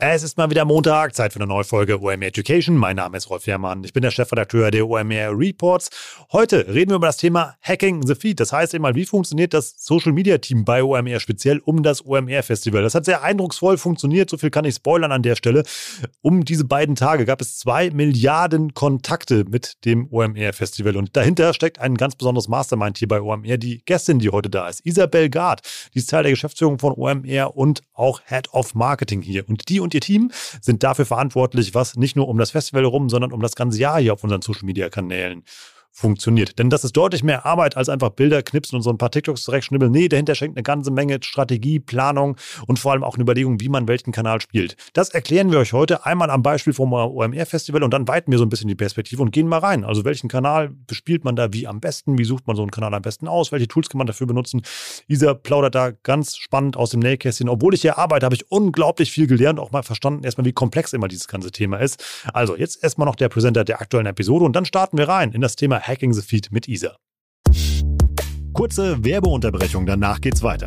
Es ist mal wieder Montag, Zeit für eine neue Folge OMR Education. Mein Name ist Rolf Herrmann, ich bin der Chefredakteur der OMR Reports. Heute reden wir über das Thema Hacking the Feed. Das heißt einmal, wie funktioniert das Social Media Team bei OMR speziell um das OMR Festival? Das hat sehr eindrucksvoll funktioniert, so viel kann ich spoilern an der Stelle. Um diese beiden Tage gab es zwei Milliarden Kontakte mit dem OMR Festival und dahinter steckt ein ganz besonderes Mastermind hier bei OMR, die Gästin, die heute da ist, Isabel Gard. Die ist Teil der Geschäftsführung von OMR und auch Head of Marketing hier. Und die und ihr Team sind dafür verantwortlich, was nicht nur um das Festival herum, sondern um das ganze Jahr hier auf unseren Social Media Kanälen funktioniert. Denn das ist deutlich mehr Arbeit als einfach Bilder knipsen und so ein paar TikToks zurechtschnibbeln. Nee, dahinter schenkt eine ganze Menge Strategie, Planung und vor allem auch eine Überlegung, wie man welchen Kanal spielt. Das erklären wir euch heute einmal am Beispiel vom OMR-Festival und dann weiten wir so ein bisschen die Perspektive und gehen mal rein. Also welchen Kanal bespielt man da wie am besten? Wie sucht man so einen Kanal am besten aus? Welche Tools kann man dafür benutzen? Isa plaudert da ganz spannend aus dem Nähkästchen. Obwohl ich hier arbeite, habe ich unglaublich viel gelernt, auch mal verstanden, erstmal, wie komplex immer dieses ganze Thema ist. Also jetzt erstmal noch der Präsenter der aktuellen Episode und dann starten wir rein in das Thema Hacking the Feed mit Isa. Kurze Werbeunterbrechung, danach geht's weiter.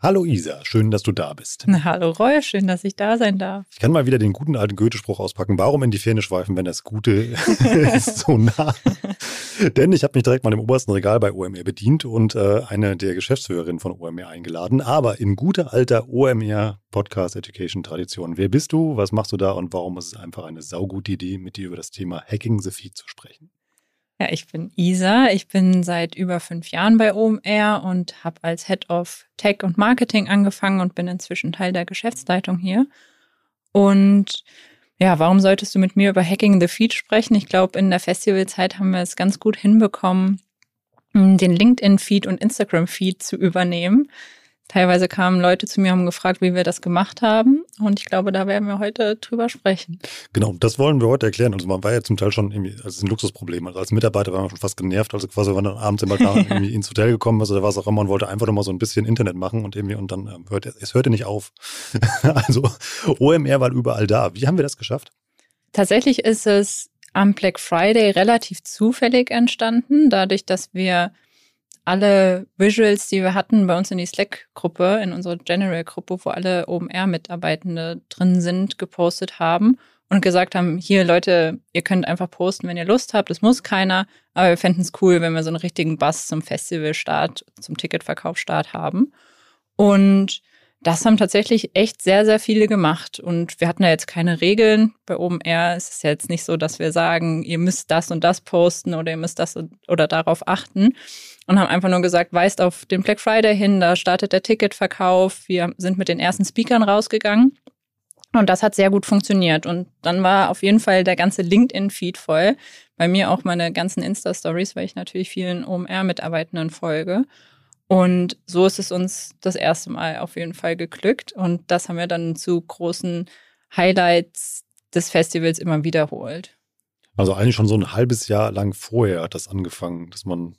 Hallo Isa, schön, dass du da bist. Hallo Roy, schön, dass ich da sein darf. Ich kann mal wieder den guten alten Goethe-Spruch auspacken. Warum in die Ferne schweifen, wenn das Gute ist so nah? Denn ich habe mich direkt mal im obersten Regal bei OMR bedient und äh, eine der Geschäftsführerinnen von OMR eingeladen. Aber in guter alter OMR Podcast Education Tradition. Wer bist du? Was machst du da? Und warum ist es einfach eine saugute Idee, mit dir über das Thema Hacking the Feed zu sprechen? Ja, ich bin Isa. Ich bin seit über fünf Jahren bei OMR und habe als Head of Tech und Marketing angefangen und bin inzwischen Teil der Geschäftsleitung hier. Und ja, warum solltest du mit mir über Hacking the Feed sprechen? Ich glaube, in der Festivalzeit haben wir es ganz gut hinbekommen, den LinkedIn-Feed und Instagram-Feed zu übernehmen. Teilweise kamen Leute zu mir und haben gefragt, wie wir das gemacht haben. Und ich glaube, da werden wir heute drüber sprechen. Genau, das wollen wir heute erklären. Also man war ja zum Teil schon irgendwie, also es ist ein Luxusproblem. Also als Mitarbeiter war man schon fast genervt. Also quasi, wenn man dann abends immer da irgendwie ins Hotel gekommen ist oder was auch immer und wollte einfach nur mal so ein bisschen Internet machen und irgendwie und dann ähm, hörte es hörte nicht auf. also OMR war überall da. Wie haben wir das geschafft? Tatsächlich ist es am Black Friday relativ zufällig entstanden, dadurch, dass wir alle Visuals, die wir hatten, bei uns in die Slack-Gruppe, in unsere General-Gruppe, wo alle OMR-Mitarbeitende drin sind, gepostet haben und gesagt haben, hier Leute, ihr könnt einfach posten, wenn ihr Lust habt, es muss keiner, aber wir fänden es cool, wenn wir so einen richtigen Bass zum Festivalstart, zum Ticketverkaufsstart haben. Und das haben tatsächlich echt sehr, sehr viele gemacht. Und wir hatten ja jetzt keine Regeln. Bei OMR ist es jetzt nicht so, dass wir sagen, ihr müsst das und das posten oder ihr müsst das oder darauf achten. Und haben einfach nur gesagt, weist auf den Black Friday hin, da startet der Ticketverkauf. Wir sind mit den ersten Speakern rausgegangen. Und das hat sehr gut funktioniert. Und dann war auf jeden Fall der ganze LinkedIn-Feed voll. Bei mir auch meine ganzen Insta-Stories, weil ich natürlich vielen OMR-Mitarbeitenden folge. Und so ist es uns das erste Mal auf jeden Fall geglückt. Und das haben wir dann zu großen Highlights des Festivals immer wiederholt. Also eigentlich schon so ein halbes Jahr lang vorher hat das angefangen, dass man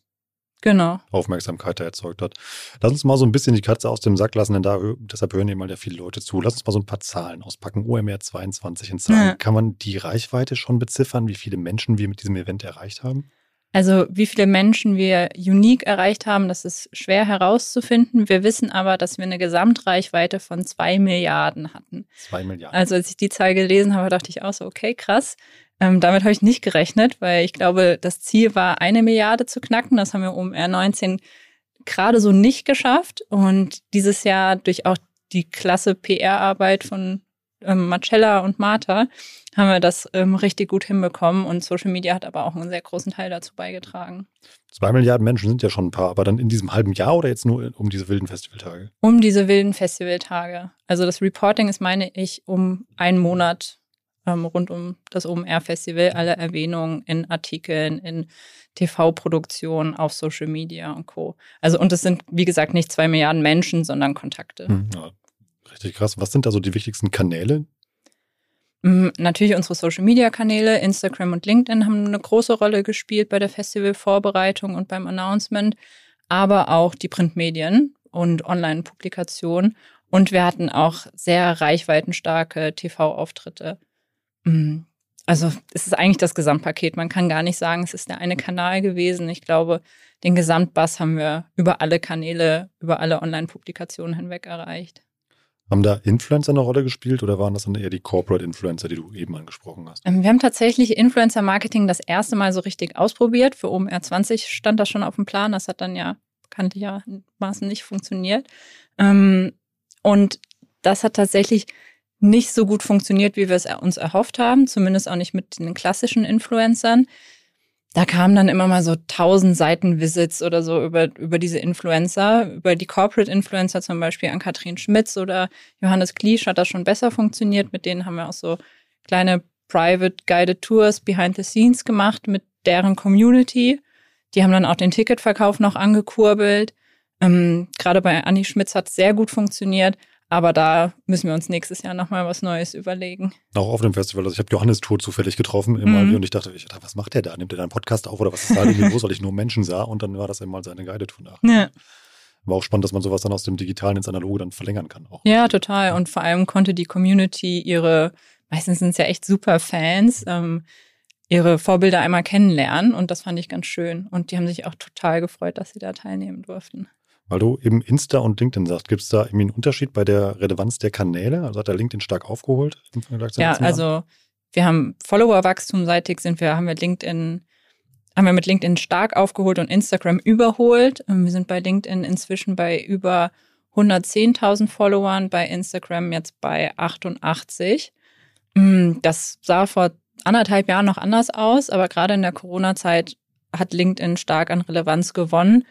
genau. Aufmerksamkeit da erzeugt hat. Lass uns mal so ein bisschen die Katze aus dem Sack lassen, denn da, deshalb hören eben mal ja viele Leute zu. Lass uns mal so ein paar Zahlen auspacken. OMR 22 in Zahlen. Ja. Kann man die Reichweite schon beziffern, wie viele Menschen wir mit diesem Event erreicht haben? Also wie viele Menschen wir unique erreicht haben, das ist schwer herauszufinden. Wir wissen aber, dass wir eine Gesamtreichweite von zwei Milliarden hatten. Zwei Milliarden. Also als ich die Zahl gelesen habe, dachte ich auch so, okay, krass. Ähm, damit habe ich nicht gerechnet, weil ich glaube, das Ziel war, eine Milliarde zu knacken. Das haben wir um R19 gerade so nicht geschafft. Und dieses Jahr durch auch die klasse PR-Arbeit von ähm, Marcella und Martha haben wir das ähm, richtig gut hinbekommen. Und Social Media hat aber auch einen sehr großen Teil dazu beigetragen. Zwei Milliarden Menschen sind ja schon ein paar, aber dann in diesem halben Jahr oder jetzt nur um diese wilden Festivaltage? Um diese wilden Festivaltage. Also das Reporting ist, meine ich, um einen Monat ähm, rund um das OMR-Festival, alle Erwähnungen in Artikeln, in TV-Produktionen, auf Social Media und Co. Also und es sind, wie gesagt, nicht zwei Milliarden Menschen, sondern Kontakte. Hm, ja, richtig krass. Was sind also die wichtigsten Kanäle, Mm, natürlich unsere Social-Media-Kanäle, Instagram und LinkedIn haben eine große Rolle gespielt bei der Festivalvorbereitung und beim Announcement, aber auch die Printmedien und Online-Publikationen. Und wir hatten auch sehr reichweitenstarke TV-Auftritte. Mm, also es ist eigentlich das Gesamtpaket. Man kann gar nicht sagen, es ist der eine Kanal gewesen. Ich glaube, den Gesamtbass haben wir über alle Kanäle, über alle Online-Publikationen hinweg erreicht. Haben da Influencer eine Rolle gespielt oder waren das dann eher die Corporate Influencer, die du eben angesprochen hast? Ähm, wir haben tatsächlich Influencer-Marketing das erste Mal so richtig ausprobiert. Für OMR 20 stand das schon auf dem Plan. Das hat dann ja bekanntlichermaßen nicht funktioniert. Ähm, und das hat tatsächlich nicht so gut funktioniert, wie wir es uns erhofft haben. Zumindest auch nicht mit den klassischen Influencern da kamen dann immer mal so tausend Seiten Visits oder so über, über diese Influencer, über die Corporate Influencer zum Beispiel an Katrin Schmitz oder Johannes Kliesch hat das schon besser funktioniert. Mit denen haben wir auch so kleine Private Guided Tours behind the scenes gemacht mit deren Community. Die haben dann auch den Ticketverkauf noch angekurbelt. Ähm, Gerade bei Anni Schmitz hat es sehr gut funktioniert. Aber da müssen wir uns nächstes Jahr nochmal was Neues überlegen. Auch auf dem Festival. Also ich habe Johannes Tour zufällig getroffen im mhm. und ich dachte, ich dachte, was macht der da? Nimmt er da einen Podcast auf oder was ist da eigentlich los, weil ich nur Menschen sah? Und dann war das einmal seine Guided-Tour nach. Ja. War auch spannend, dass man sowas dann aus dem Digitalen ins Analoge dann verlängern kann. Auch. Ja, total. Und vor allem konnte die Community ihre, meistens sind es ja echt super Fans, ähm, ihre Vorbilder einmal kennenlernen. Und das fand ich ganz schön. Und die haben sich auch total gefreut, dass sie da teilnehmen durften. Weil du eben Insta und LinkedIn sagst, gibt es da irgendwie einen Unterschied bei der Relevanz der Kanäle? Also hat der LinkedIn stark aufgeholt Ja, also wir haben Follower-Wachstum seitig sind wir, haben wir LinkedIn, haben wir mit LinkedIn stark aufgeholt und Instagram überholt. Ähm, wir sind bei LinkedIn inzwischen bei über 110.000 Followern, bei Instagram jetzt bei 88. Mm, das sah vor anderthalb Jahren noch anders aus, aber gerade in der Corona-Zeit hat LinkedIn stark an Relevanz gewonnen.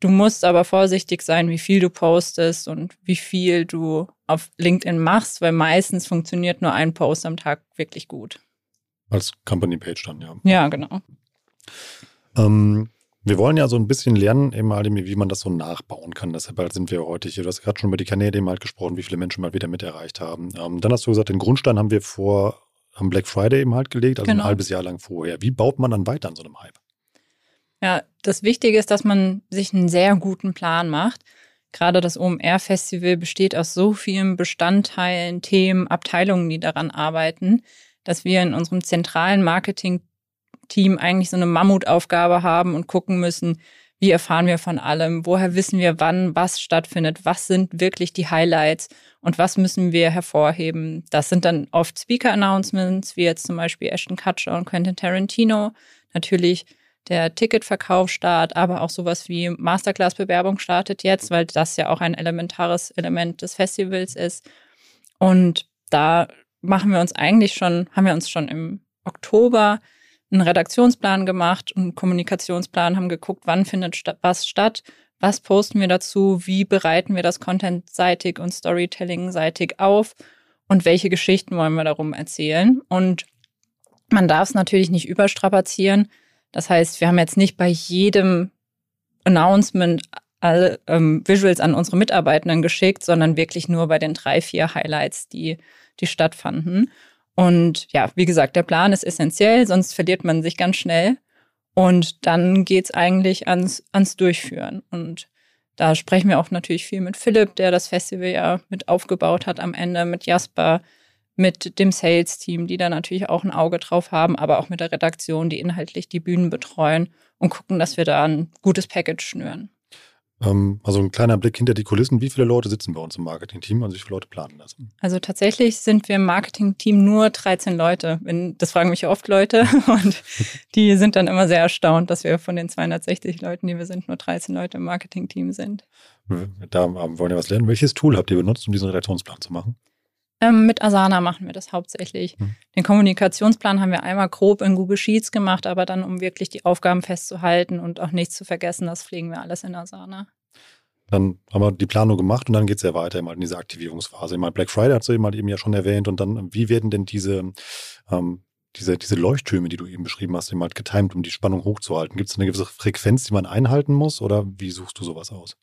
Du musst aber vorsichtig sein, wie viel du postest und wie viel du auf LinkedIn machst, weil meistens funktioniert nur ein Post am Tag wirklich gut. Als Company Page dann, ja. Ja, genau. Ähm, wir wollen ja so ein bisschen lernen, eben halt, wie man das so nachbauen kann. Deshalb halt sind wir heute hier. Du hast gerade schon über die Kanäle eben halt gesprochen, wie viele Menschen mal wieder mit erreicht haben. Ähm, dann hast du gesagt, den Grundstein haben wir vor am Black Friday eben halt gelegt, also genau. ein halbes Jahr lang vorher. Wie baut man dann weiter an so einem Hype? Ja, das Wichtige ist, dass man sich einen sehr guten Plan macht. Gerade das OMR-Festival besteht aus so vielen Bestandteilen, Themen, Abteilungen, die daran arbeiten, dass wir in unserem zentralen Marketing-Team eigentlich so eine Mammutaufgabe haben und gucken müssen, wie erfahren wir von allem, woher wissen wir, wann was stattfindet, was sind wirklich die Highlights und was müssen wir hervorheben. Das sind dann oft Speaker-Announcements, wie jetzt zum Beispiel Ashton Kutcher und Quentin Tarantino. Natürlich der Ticketverkauf start, aber auch sowas wie Masterclass-Bewerbung startet jetzt, weil das ja auch ein elementares Element des Festivals ist. Und da machen wir uns eigentlich schon, haben wir uns schon im Oktober einen Redaktionsplan gemacht, einen Kommunikationsplan, haben geguckt, wann findet was statt, was posten wir dazu, wie bereiten wir das contentseitig und storytelling-seitig auf und welche Geschichten wollen wir darum erzählen. Und man darf es natürlich nicht überstrapazieren. Das heißt, wir haben jetzt nicht bei jedem Announcement alle ähm, Visuals an unsere Mitarbeitenden geschickt, sondern wirklich nur bei den drei, vier Highlights, die, die stattfanden. Und ja, wie gesagt, der Plan ist essentiell, sonst verliert man sich ganz schnell. Und dann geht's eigentlich ans, ans Durchführen. Und da sprechen wir auch natürlich viel mit Philipp, der das Festival ja mit aufgebaut hat am Ende, mit Jasper, mit dem Sales-Team, die da natürlich auch ein Auge drauf haben, aber auch mit der Redaktion, die inhaltlich die Bühnen betreuen und gucken, dass wir da ein gutes Package schnüren. Ähm, also ein kleiner Blick hinter die Kulissen. Wie viele Leute sitzen bei uns im Marketing-Team? Also wie viele Leute planen das? Also tatsächlich sind wir im Marketing-Team nur 13 Leute. Das fragen mich oft Leute und die sind dann immer sehr erstaunt, dass wir von den 260 Leuten, die wir sind, nur 13 Leute im Marketing-Team sind. Da wollen wir was lernen. Welches Tool habt ihr benutzt, um diesen Redaktionsplan zu machen? Ähm, mit Asana machen wir das hauptsächlich. Hm. Den Kommunikationsplan haben wir einmal grob in Google Sheets gemacht, aber dann, um wirklich die Aufgaben festzuhalten und auch nichts zu vergessen, das pflegen wir alles in Asana. Dann haben wir die Planung gemacht und dann geht es ja weiter in diese Aktivierungsphase. Mal Black Friday hast du eben ja schon erwähnt und dann, wie werden denn diese, ähm, diese, diese Leuchttürme, die du eben beschrieben hast, eben halt getimt, um die Spannung hochzuhalten? Gibt es eine gewisse Frequenz, die man einhalten muss oder wie suchst du sowas aus?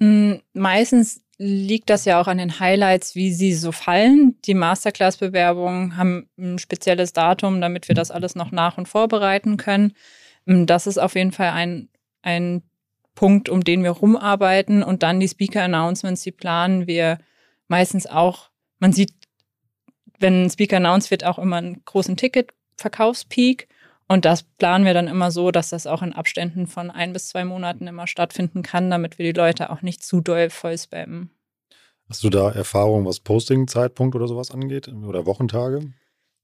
Hm, meistens liegt das ja auch an den Highlights, wie sie so fallen. Die Masterclass-Bewerbungen haben ein spezielles Datum, damit wir das alles noch nach und vorbereiten können. Hm, das ist auf jeden Fall ein, ein Punkt, um den wir rumarbeiten. Und dann die Speaker-Announcements, die planen wir meistens auch. Man sieht, wenn ein Speaker announced wird, auch immer einen großen Ticket-Verkaufspeak. Und das planen wir dann immer so, dass das auch in Abständen von ein bis zwei Monaten immer stattfinden kann, damit wir die Leute auch nicht zu doll voll spammen. Hast du da Erfahrung, was Posting-Zeitpunkt oder sowas angeht oder Wochentage?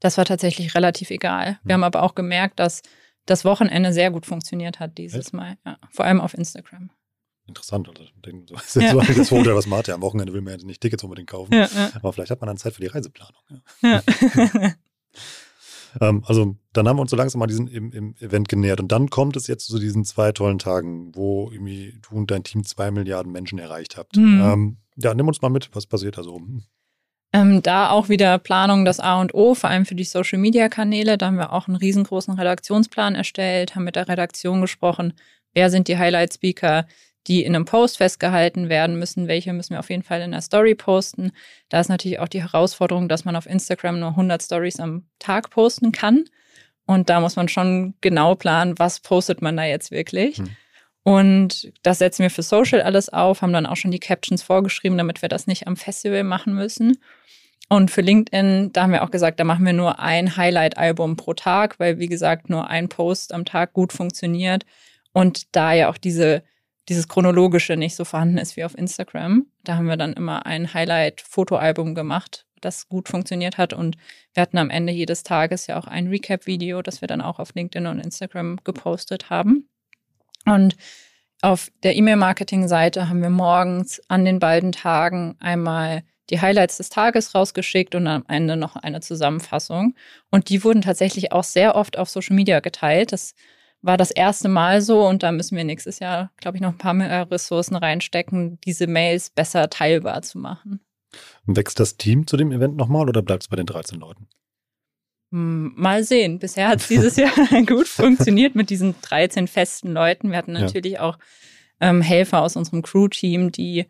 Das war tatsächlich relativ egal. Wir hm. haben aber auch gemerkt, dass das Wochenende sehr gut funktioniert hat dieses Echt? Mal. Ja, vor allem auf Instagram. Interessant. Also, das ist ja. so das Vorteil, was Martin am Wochenende will man ja nicht Tickets unbedingt kaufen. Ja, ja. Aber vielleicht hat man dann Zeit für die Reiseplanung. Ähm, also dann haben wir uns so langsam mal diesen im, im, Event genähert. Und dann kommt es jetzt zu diesen zwei tollen Tagen, wo irgendwie du und dein Team zwei Milliarden Menschen erreicht habt. Mhm. Ähm, ja, nimm uns mal mit, was passiert da so? Ähm, da auch wieder Planung das A und O, vor allem für die Social-Media-Kanäle. Da haben wir auch einen riesengroßen Redaktionsplan erstellt, haben mit der Redaktion gesprochen, wer sind die Highlight-Speaker, die in einem Post festgehalten werden müssen, welche müssen wir auf jeden Fall in der Story posten. Da ist natürlich auch die Herausforderung, dass man auf Instagram nur 100 Stories am Tag posten kann. Und da muss man schon genau planen, was postet man da jetzt wirklich. Hm. Und das setzen wir für Social alles auf, haben dann auch schon die Captions vorgeschrieben, damit wir das nicht am Festival machen müssen. Und für LinkedIn, da haben wir auch gesagt, da machen wir nur ein Highlight-Album pro Tag, weil wie gesagt nur ein Post am Tag gut funktioniert. Und da ja auch diese, dieses chronologische nicht so vorhanden ist wie auf Instagram, da haben wir dann immer ein Highlight-Fotoalbum gemacht, das gut funktioniert hat. Und wir hatten am Ende jedes Tages ja auch ein Recap-Video, das wir dann auch auf LinkedIn und Instagram gepostet haben. Und auf der E-Mail-Marketing-Seite haben wir morgens an den beiden Tagen einmal die Highlights des Tages rausgeschickt und am Ende noch eine Zusammenfassung. Und die wurden tatsächlich auch sehr oft auf Social Media geteilt. Das war das erste Mal so und da müssen wir nächstes Jahr, glaube ich, noch ein paar mehr Ressourcen reinstecken, diese Mails besser teilbar zu machen. Wächst das Team zu dem Event nochmal oder bleibt es bei den 13 Leuten? Hm, mal sehen. Bisher hat es dieses Jahr gut funktioniert mit diesen 13 festen Leuten. Wir hatten natürlich ja. auch ähm, Helfer aus unserem Crew-Team, die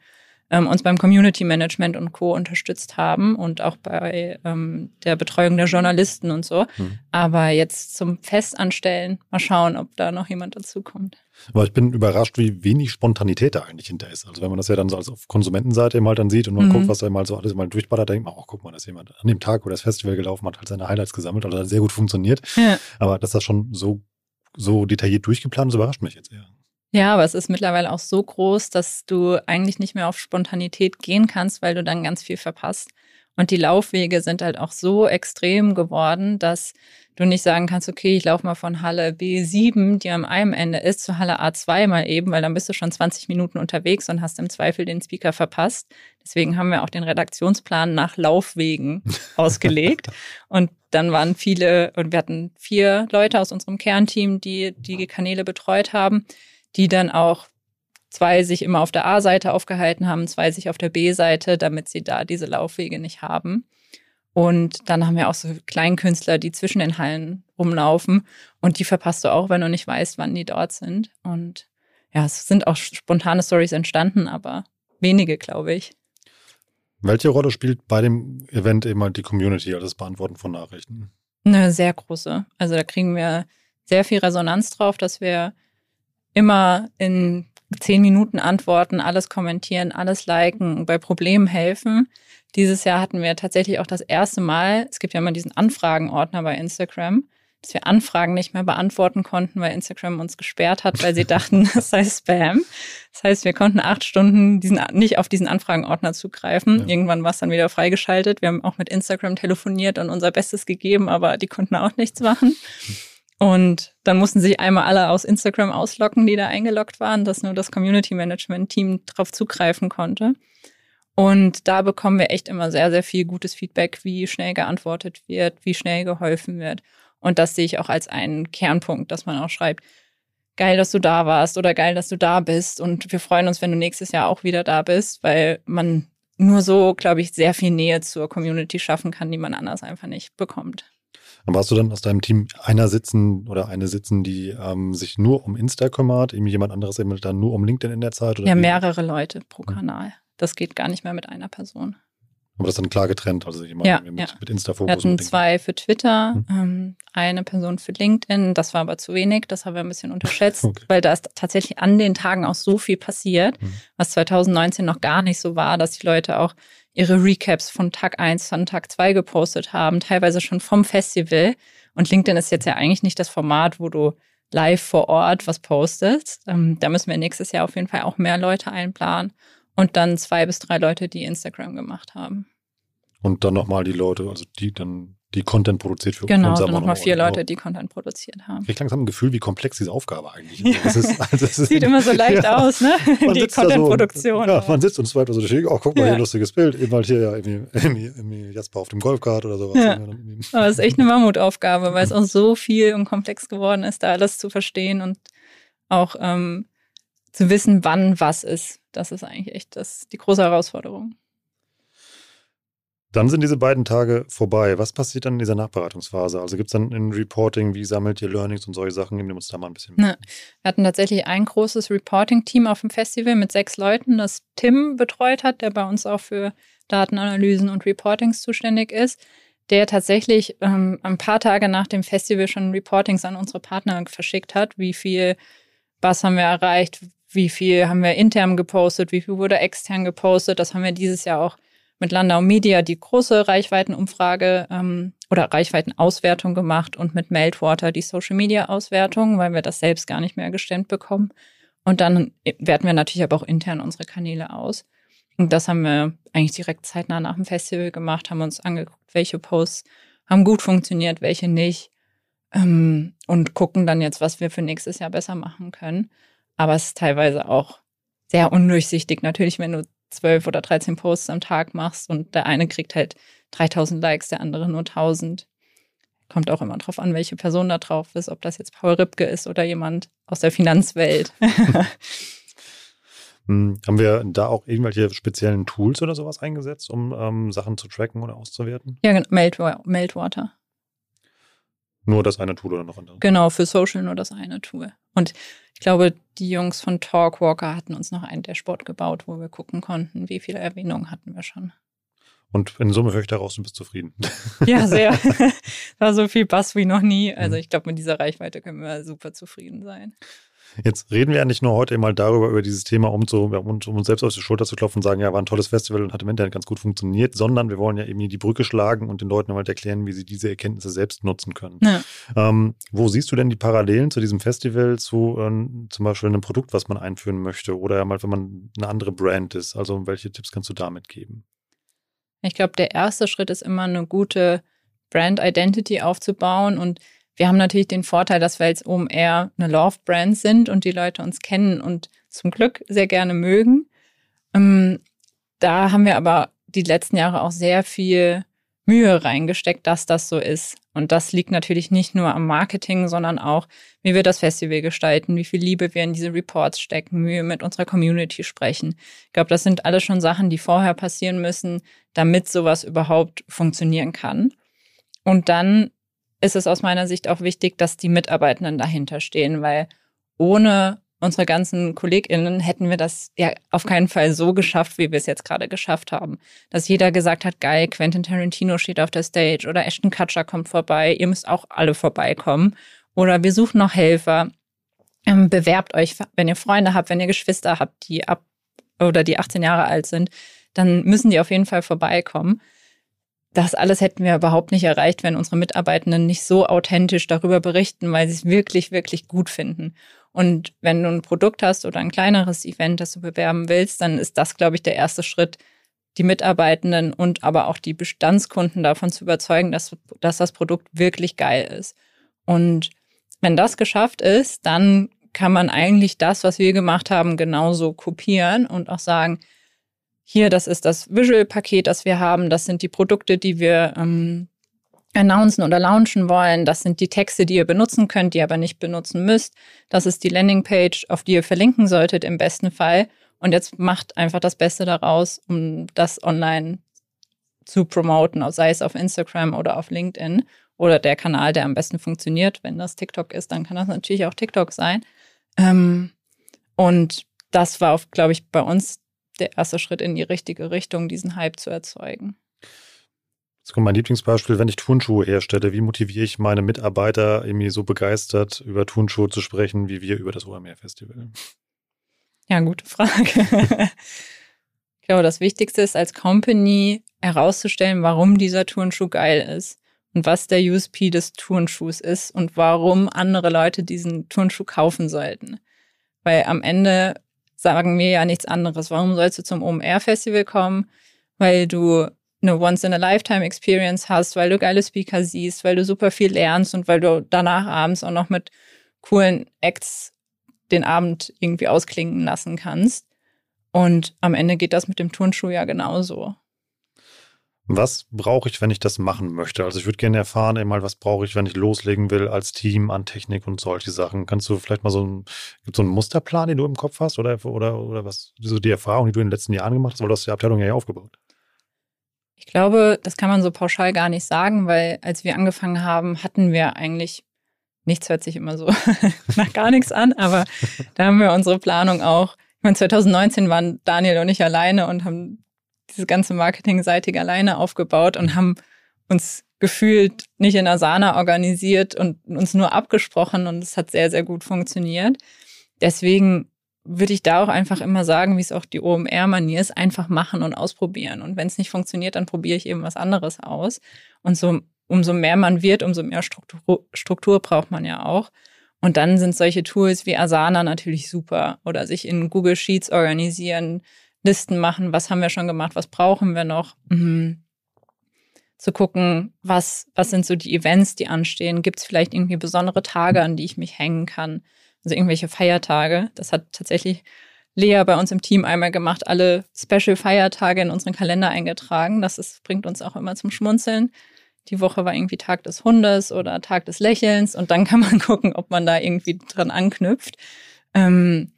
ähm, uns beim Community Management und Co. unterstützt haben und auch bei ähm, der Betreuung der Journalisten und so. Hm. Aber jetzt zum Festanstellen, mal schauen, ob da noch jemand dazukommt. Aber ich bin überrascht, wie wenig Spontanität da eigentlich hinter ist. Also wenn man das ja dann so als auf Konsumentenseite mal dann sieht und man mhm. guckt, was da mal so alles mal durchballert, denkt man, oh, guck mal, da ist jemand an dem Tag, wo das Festival gelaufen hat, halt seine Highlights gesammelt, also hat sehr gut funktioniert. Ja. Aber dass das schon so, so detailliert durchgeplant ist, überrascht mich jetzt eher. Ja, aber es ist mittlerweile auch so groß, dass du eigentlich nicht mehr auf Spontanität gehen kannst, weil du dann ganz viel verpasst. Und die Laufwege sind halt auch so extrem geworden, dass du nicht sagen kannst, okay, ich laufe mal von Halle B7, die am einen Ende ist, zu Halle A2 mal eben, weil dann bist du schon 20 Minuten unterwegs und hast im Zweifel den Speaker verpasst. Deswegen haben wir auch den Redaktionsplan nach Laufwegen ausgelegt. Und dann waren viele, und wir hatten vier Leute aus unserem Kernteam, die die Kanäle betreut haben die dann auch zwei sich immer auf der A-Seite aufgehalten haben, zwei sich auf der B-Seite, damit sie da diese Laufwege nicht haben. Und dann haben wir auch so Kleinkünstler, die zwischen den Hallen rumlaufen und die verpasst du auch, wenn du nicht weißt, wann die dort sind. Und ja, es sind auch spontane Stories entstanden, aber wenige, glaube ich. Welche Rolle spielt bei dem Event eben halt die Community, also das Beantworten von Nachrichten? Eine sehr große. Also da kriegen wir sehr viel Resonanz drauf, dass wir immer in zehn Minuten antworten, alles kommentieren, alles liken, bei Problemen helfen. Dieses Jahr hatten wir tatsächlich auch das erste Mal, es gibt ja immer diesen Anfragenordner bei Instagram, dass wir Anfragen nicht mehr beantworten konnten, weil Instagram uns gesperrt hat, weil sie dachten, das sei Spam. Das heißt, wir konnten acht Stunden diesen, nicht auf diesen Anfragenordner zugreifen. Ja. Irgendwann war es dann wieder freigeschaltet. Wir haben auch mit Instagram telefoniert und unser Bestes gegeben, aber die konnten auch nichts machen. Und dann mussten sich einmal alle aus Instagram auslocken, die da eingeloggt waren, dass nur das Community Management Team darauf zugreifen konnte. Und da bekommen wir echt immer sehr, sehr viel gutes Feedback, wie schnell geantwortet wird, wie schnell geholfen wird. Und das sehe ich auch als einen Kernpunkt, dass man auch schreibt, geil, dass du da warst oder geil, dass du da bist. Und wir freuen uns, wenn du nächstes Jahr auch wieder da bist, weil man nur so, glaube ich, sehr viel Nähe zur Community schaffen kann, die man anders einfach nicht bekommt. Aber hast du dann aus deinem Team einer sitzen oder eine sitzen, die ähm, sich nur um Insta kümmert, irgendwie jemand anderes eben dann nur um LinkedIn in der Zeit? Ja, mehrere Leute pro Kanal. Das geht gar nicht mehr mit einer Person. Aber das ist dann klar getrennt, also jemand ja, mit, ja. mit Insta-Fokus. Wir hatten zwei für Twitter, hm. ähm, eine Person für LinkedIn, das war aber zu wenig, das haben wir ein bisschen unterschätzt, okay. weil da ist tatsächlich an den Tagen auch so viel passiert, hm. was 2019 noch gar nicht so war, dass die Leute auch ihre Recaps von Tag 1 von Tag 2 gepostet haben, teilweise schon vom Festival. Und LinkedIn ist jetzt ja eigentlich nicht das Format, wo du live vor Ort was postest. Ähm, da müssen wir nächstes Jahr auf jeden Fall auch mehr Leute einplanen und dann zwei bis drei Leute, die Instagram gemacht haben. Und dann nochmal die Leute, also die dann die Content produziert für Genau, dann nochmal vier Leute, die Content produziert haben. Ich langsam ein Gefühl, wie komplex diese Aufgabe eigentlich ist. Ist, also ist Sieht immer so leicht ja. aus, ne? die Content-Produktion. So, ja, man sitzt und swipet so durch oh, guck mal, ja. hier lustiges Bild. Eben halt hier ja irgendwie, Jasper auf dem Golfkart oder sowas. Ja. Aber es ist echt eine Mammutaufgabe, weil es auch so viel und komplex geworden ist, da alles zu verstehen und auch ähm, zu wissen, wann was ist. Das ist eigentlich echt das, die große Herausforderung. Dann sind diese beiden Tage vorbei. Was passiert dann in dieser Nachbereitungsphase? Also gibt es dann ein Reporting, wie sammelt ihr Learnings und solche Sachen? Nehmen wir uns da mal ein bisschen mit. Wir hatten tatsächlich ein großes Reporting-Team auf dem Festival mit sechs Leuten, das Tim betreut hat, der bei uns auch für Datenanalysen und Reportings zuständig ist, der tatsächlich ähm, ein paar Tage nach dem Festival schon Reportings an unsere Partner verschickt hat, wie viel was haben wir erreicht, wie viel haben wir intern gepostet, wie viel wurde extern gepostet. Das haben wir dieses Jahr auch mit Landau Media die große Reichweitenumfrage ähm, oder Reichweitenauswertung gemacht und mit Meltwater die Social Media Auswertung, weil wir das selbst gar nicht mehr gestemmt bekommen. Und dann werten wir natürlich aber auch intern unsere Kanäle aus. Und das haben wir eigentlich direkt zeitnah nach dem Festival gemacht, haben uns angeguckt, welche Posts haben gut funktioniert, welche nicht. Ähm, und gucken dann jetzt, was wir für nächstes Jahr besser machen können. Aber es ist teilweise auch sehr undurchsichtig. Natürlich, wenn du zwölf oder 13 Posts am Tag machst und der eine kriegt halt 3000 Likes, der andere nur 1000. Kommt auch immer drauf an, welche Person da drauf ist, ob das jetzt Paul Ripke ist oder jemand aus der Finanzwelt. hm, Haben wir da auch irgendwelche speziellen Tools oder sowas eingesetzt, um ähm, Sachen zu tracken oder auszuwerten? Ja, genau. Meltwater. Nur das eine Tool oder noch andere? Genau, für Social nur das eine Tool. Und ich glaube, die Jungs von Talkwalker hatten uns noch ein Dashboard gebaut, wo wir gucken konnten, wie viele Erwähnungen hatten wir schon. Und in Summe höre ich daraus, du bist zufrieden. Ja, sehr. War so viel Bass wie noch nie. Also mhm. ich glaube, mit dieser Reichweite können wir super zufrieden sein. Jetzt reden wir ja nicht nur heute mal darüber, über dieses Thema, um, zu, um, um uns selbst auf die Schulter zu klopfen und sagen, ja, war ein tolles Festival und hat im Internet ganz gut funktioniert, sondern wir wollen ja eben die Brücke schlagen und den Leuten halt erklären, wie sie diese Erkenntnisse selbst nutzen können. Ja. Ähm, wo siehst du denn die Parallelen zu diesem Festival, zu ähm, zum Beispiel einem Produkt, was man einführen möchte oder mal, wenn man eine andere Brand ist? Also welche Tipps kannst du damit geben? Ich glaube, der erste Schritt ist immer eine gute Brand Identity aufzubauen und wir haben natürlich den Vorteil, dass wir als OMR eine Love-Brand sind und die Leute uns kennen und zum Glück sehr gerne mögen. Ähm, da haben wir aber die letzten Jahre auch sehr viel Mühe reingesteckt, dass das so ist. Und das liegt natürlich nicht nur am Marketing, sondern auch, wie wir das Festival gestalten, wie viel Liebe wir in diese Reports stecken, Mühe mit unserer Community sprechen. Ich glaube, das sind alles schon Sachen, die vorher passieren müssen, damit sowas überhaupt funktionieren kann. Und dann ist es aus meiner Sicht auch wichtig, dass die Mitarbeitenden dahinter stehen, weil ohne unsere ganzen KollegInnen hätten wir das ja auf keinen Fall so geschafft, wie wir es jetzt gerade geschafft haben. Dass jeder gesagt hat, geil, Quentin Tarantino steht auf der Stage oder Ashton Kutcher kommt vorbei, ihr müsst auch alle vorbeikommen. Oder wir suchen noch Helfer. Ähm, bewerbt euch, wenn ihr Freunde habt, wenn ihr Geschwister habt, die ab oder die 18 Jahre alt sind, dann müssen die auf jeden Fall vorbeikommen das alles hätten wir überhaupt nicht erreicht, wenn unsere Mitarbeitenden nicht so authentisch darüber berichten, weil sie es wirklich, wirklich gut finden. Und wenn du ein Produkt hast oder ein kleineres Event, das du bewerben willst, dann ist das, glaube ich, der erste Schritt, die Mitarbeitenden und aber auch die Bestandskunden davon zu überzeugen, dass, dass das Produkt wirklich geil ist. Und wenn das geschafft ist, dann kann man eigentlich das, was wir gemacht haben, genauso kopieren und auch sagen, hier, das ist das Visual-Paket, das wir haben, das sind die Produkte, die wir ähm, announcen oder launchen wollen, das sind die Texte, die ihr benutzen könnt, die ihr aber nicht benutzen müsst, das ist die Landingpage, auf die ihr verlinken solltet im besten Fall und jetzt macht einfach das Beste daraus, um das online zu promoten, sei es auf Instagram oder auf LinkedIn oder der Kanal, der am besten funktioniert. Wenn das TikTok ist, dann kann das natürlich auch TikTok sein. Ähm, und das war, glaube ich, bei uns der erste Schritt in die richtige Richtung, diesen Hype zu erzeugen. Jetzt kommt mein Lieblingsbeispiel, wenn ich Turnschuhe herstelle, wie motiviere ich meine Mitarbeiter, irgendwie so begeistert über Turnschuhe zu sprechen, wie wir über das OMR-Festival? Ja, gute Frage. ich glaube, das Wichtigste ist als Company herauszustellen, warum dieser Turnschuh geil ist und was der USP des Turnschuhs ist und warum andere Leute diesen Turnschuh kaufen sollten. Weil am Ende sagen wir ja nichts anderes. Warum sollst du zum OMR-Festival kommen? Weil du eine Once-in-a-Lifetime-Experience hast, weil du geile Speaker siehst, weil du super viel lernst und weil du danach abends auch noch mit coolen Acts den Abend irgendwie ausklingen lassen kannst. Und am Ende geht das mit dem Turnschuh ja genauso. Was brauche ich, wenn ich das machen möchte? Also ich würde gerne erfahren, einmal, was brauche ich, wenn ich loslegen will als Team an Technik und solche Sachen. Kannst du vielleicht mal so ein, gibt so einen Musterplan, den du im Kopf hast oder, oder, oder was, so die Erfahrung, die du in den letzten Jahren gemacht hast, weil du hast die Abteilung ja aufgebaut? Ich glaube, das kann man so pauschal gar nicht sagen, weil als wir angefangen haben, hatten wir eigentlich, nichts hört sich immer so nach gar nichts an, aber da haben wir unsere Planung auch. Ich meine, 2019 waren Daniel und ich alleine und haben diese ganze Marketingseitige alleine aufgebaut und haben uns gefühlt nicht in Asana organisiert und uns nur abgesprochen und es hat sehr, sehr gut funktioniert. Deswegen würde ich da auch einfach immer sagen, wie es auch die OMR-Manier ist, einfach machen und ausprobieren. Und wenn es nicht funktioniert, dann probiere ich eben was anderes aus. Und so, umso mehr man wird, umso mehr Struktur, Struktur braucht man ja auch. Und dann sind solche Tools wie Asana natürlich super oder sich in Google Sheets organisieren, Listen machen, was haben wir schon gemacht, was brauchen wir noch. Mhm. Zu gucken, was, was sind so die Events, die anstehen. Gibt es vielleicht irgendwie besondere Tage, an die ich mich hängen kann? Also irgendwelche Feiertage. Das hat tatsächlich Lea bei uns im Team einmal gemacht, alle Special-Feiertage in unseren Kalender eingetragen. Das ist, bringt uns auch immer zum Schmunzeln. Die Woche war irgendwie Tag des Hundes oder Tag des Lächelns und dann kann man gucken, ob man da irgendwie dran anknüpft. Ähm,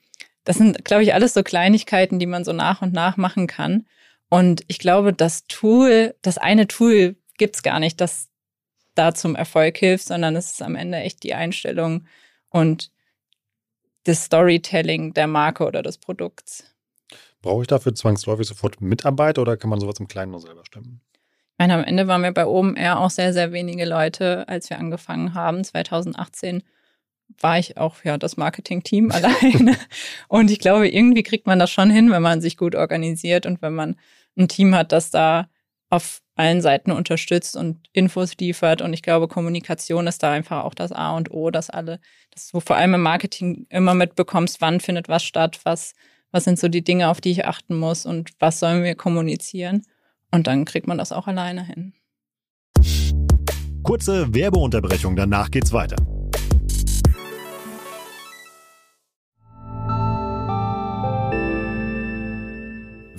das sind, glaube ich, alles so Kleinigkeiten, die man so nach und nach machen kann. Und ich glaube, das Tool, das eine Tool gibt's gar nicht, das da zum Erfolg hilft, sondern es ist am Ende echt die Einstellung und das Storytelling der Marke oder des Produkts. Brauche ich dafür zwangsläufig sofort Mitarbeiter oder kann man sowas im Kleinen nur selber stemmen? Ich meine, am Ende waren wir bei OMR auch sehr, sehr wenige Leute, als wir angefangen haben. 2018 war ich auch ja das Marketing-Team alleine. Und ich glaube, irgendwie kriegt man das schon hin, wenn man sich gut organisiert und wenn man ein Team hat, das da auf allen Seiten unterstützt und Infos liefert. Und ich glaube, Kommunikation ist da einfach auch das A und O, dass alle, dass du vor allem im Marketing immer mitbekommst, wann findet was statt, was, was sind so die Dinge, auf die ich achten muss und was sollen wir kommunizieren. Und dann kriegt man das auch alleine hin. Kurze Werbeunterbrechung, danach geht's weiter.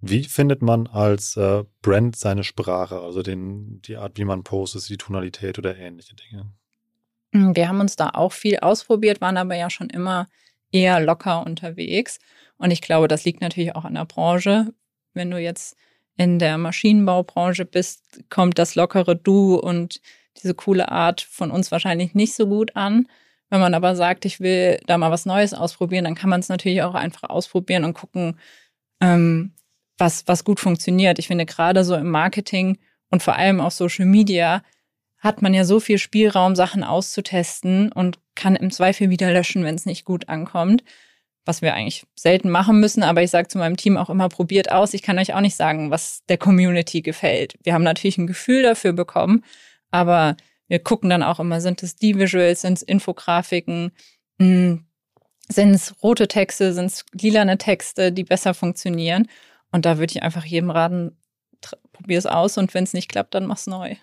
Wie findet man als äh, Brand seine Sprache, also den, die Art, wie man postet, die Tonalität oder ähnliche Dinge? Hm, wir haben uns da auch viel ausprobiert, waren aber ja schon immer eher locker unterwegs. Und ich glaube, das liegt natürlich auch an der Branche. Wenn du jetzt in der Maschinenbaubranche bist, kommt das lockere Du und diese coole Art von uns wahrscheinlich nicht so gut an. Wenn man aber sagt, ich will da mal was Neues ausprobieren, dann kann man es natürlich auch einfach ausprobieren und gucken, ähm, was, was gut funktioniert. Ich finde gerade so im Marketing und vor allem auf Social Media hat man ja so viel Spielraum, Sachen auszutesten und kann im Zweifel wieder löschen, wenn es nicht gut ankommt. Was wir eigentlich selten machen müssen, aber ich sage zu meinem Team auch immer, probiert aus. Ich kann euch auch nicht sagen, was der Community gefällt. Wir haben natürlich ein Gefühl dafür bekommen, aber wir gucken dann auch immer, sind es die Visuals, sind es Infografiken, hm, sind es rote Texte, sind es lilane Texte, die besser funktionieren. Und da würde ich einfach jedem raten, probier es aus und wenn es nicht klappt, dann mach's neu.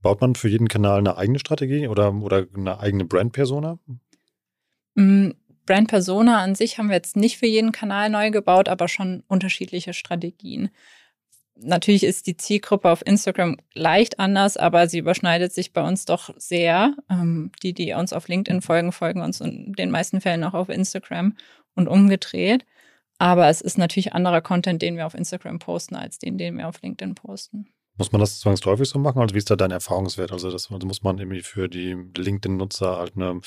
Baut man für jeden Kanal eine eigene Strategie oder, oder eine eigene Brand-Persona? Mm, Brand-Persona an sich haben wir jetzt nicht für jeden Kanal neu gebaut, aber schon unterschiedliche Strategien. Natürlich ist die Zielgruppe auf Instagram leicht anders, aber sie überschneidet sich bei uns doch sehr. Ähm, die, die uns auf LinkedIn folgen, folgen uns in den meisten Fällen auch auf Instagram und umgedreht. Aber es ist natürlich anderer Content, den wir auf Instagram posten, als den, den wir auf LinkedIn posten. Muss man das zwangsläufig so machen? Also wie ist da dein Erfahrungswert? Also das also muss man irgendwie für die LinkedIn-Nutzer halt eine,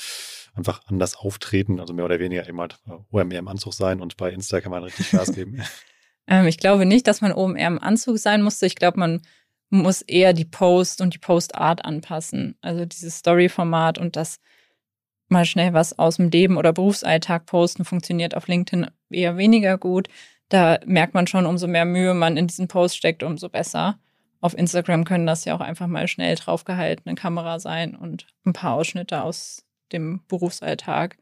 einfach anders auftreten, also mehr oder weniger eben halt OMR im Anzug sein und bei Insta kann man richtig Gas geben. ähm, ich glaube nicht, dass man OMR im Anzug sein musste. Ich glaube, man muss eher die Post und die Postart anpassen. Also dieses Story-Format und das mal schnell was aus dem Leben oder Berufsalltag posten, funktioniert auf LinkedIn eher weniger gut. Da merkt man schon, umso mehr Mühe man in diesen Post steckt, umso besser. Auf Instagram können das ja auch einfach mal schnell draufgehaltene Kamera sein und ein paar Ausschnitte aus dem Berufsalltag.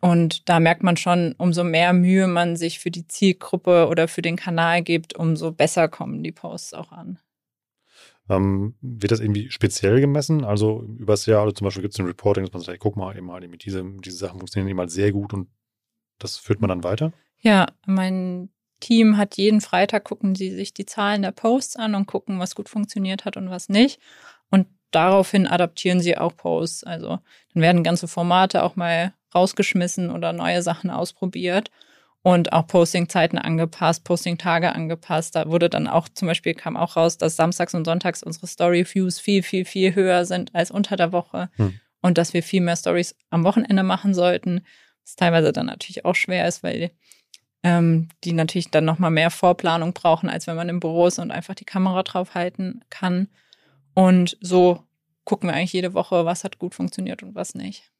Und da merkt man schon, umso mehr Mühe man sich für die Zielgruppe oder für den Kanal gibt, umso besser kommen die Posts auch an. Ähm, wird das irgendwie speziell gemessen? Also übers Jahr, also zum Beispiel gibt es ein Reporting, dass man sagt, guck mal, eben mal, diese, diese Sachen funktionieren eben halt sehr gut und das führt man dann weiter? Ja, mein Team hat jeden Freitag, gucken sie sich die Zahlen der Posts an und gucken, was gut funktioniert hat und was nicht. Und daraufhin adaptieren sie auch Posts. Also dann werden ganze Formate auch mal rausgeschmissen oder neue Sachen ausprobiert und auch Postingzeiten angepasst, Postingtage angepasst. Da wurde dann auch zum Beispiel kam auch raus, dass samstags und sonntags unsere Story-Views viel, viel, viel höher sind als unter der Woche hm. und dass wir viel mehr Stories am Wochenende machen sollten. Was teilweise dann natürlich auch schwer ist, weil ähm, die natürlich dann nochmal mehr Vorplanung brauchen, als wenn man im Büro ist und einfach die Kamera draufhalten kann. Und so gucken wir eigentlich jede Woche, was hat gut funktioniert und was nicht.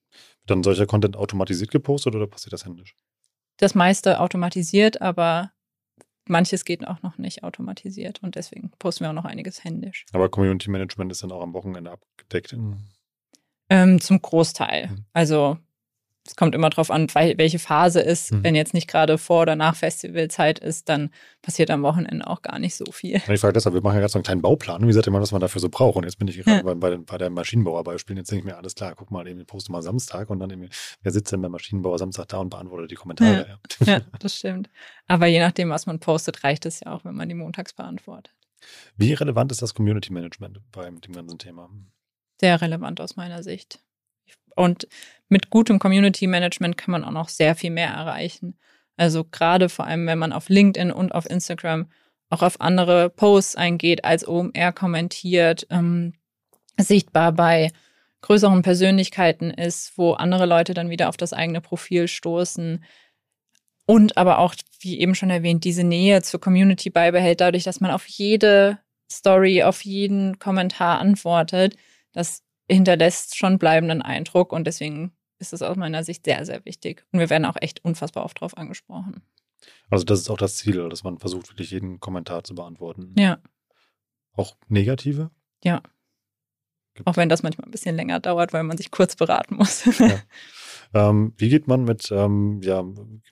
Wird dann solcher Content automatisiert gepostet oder passiert das händisch? Das meiste automatisiert, aber manches geht auch noch nicht automatisiert und deswegen posten wir auch noch einiges händisch. Aber Community Management ist dann auch am Wochenende abgedeckt? Ähm, zum Großteil. Mhm. Also es kommt immer darauf an, welche Phase ist. Mhm. Wenn jetzt nicht gerade vor oder nach Festivalzeit ist, dann passiert am Wochenende auch gar nicht so viel. Ich frage deshalb, wir machen ja gerade so einen kleinen Bauplan. Wie sagt immer, was man dafür so braucht? Und jetzt bin ich gerade ja. bei, bei, bei der Maschinenbauerbeispiel. Jetzt denke ich mir, alles klar, guck mal, eben poste mal Samstag und dann eben, wer sitzt denn beim Maschinenbauer Samstag da und beantwortet die Kommentare? Ja. ja, das stimmt. Aber je nachdem, was man postet, reicht es ja auch, wenn man die montags beantwortet. Wie relevant ist das Community Management bei dem ganzen Thema? Sehr relevant aus meiner Sicht. Und mit gutem Community Management kann man auch noch sehr viel mehr erreichen. Also gerade vor allem, wenn man auf LinkedIn und auf Instagram auch auf andere Posts eingeht, als OMR kommentiert, ähm, sichtbar bei größeren Persönlichkeiten ist, wo andere Leute dann wieder auf das eigene Profil stoßen. Und aber auch, wie eben schon erwähnt, diese Nähe zur Community beibehält, dadurch, dass man auf jede Story, auf jeden Kommentar antwortet. Das hinterlässt schon bleibenden Eindruck und deswegen ist es aus meiner Sicht sehr, sehr wichtig. Und wir werden auch echt unfassbar oft drauf angesprochen. Also das ist auch das Ziel, dass man versucht, wirklich jeden Kommentar zu beantworten. Ja. Auch negative? Ja. Gibt auch wenn das manchmal ein bisschen länger dauert, weil man sich kurz beraten muss. Ja. Ähm, wie geht man mit, ähm, ja,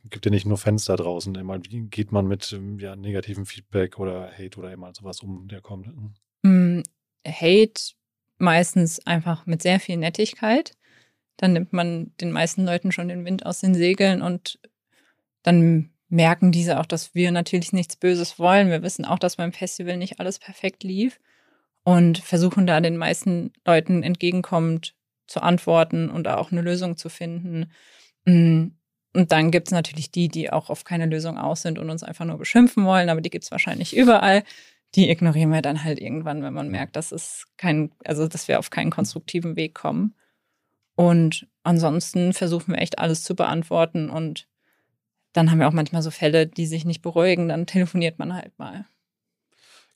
gibt ja nicht nur Fans da draußen, immer, wie geht man mit ähm, ja, negativen Feedback oder Hate oder immer sowas um, der kommt? Mm, Hate meistens einfach mit sehr viel Nettigkeit. Dann nimmt man den meisten Leuten schon den Wind aus den Segeln und dann merken diese auch, dass wir natürlich nichts Böses wollen. Wir wissen auch, dass beim Festival nicht alles perfekt lief und versuchen da den meisten Leuten entgegenkommend zu antworten und auch eine Lösung zu finden. Mm, und dann gibt es natürlich die, die auch auf keine Lösung aus sind und uns einfach nur beschimpfen wollen, aber die gibt es wahrscheinlich überall. Die ignorieren wir dann halt irgendwann, wenn man merkt, dass es kein, also dass wir auf keinen konstruktiven Weg kommen. Und ansonsten versuchen wir echt alles zu beantworten und dann haben wir auch manchmal so Fälle, die sich nicht beruhigen, dann telefoniert man halt mal.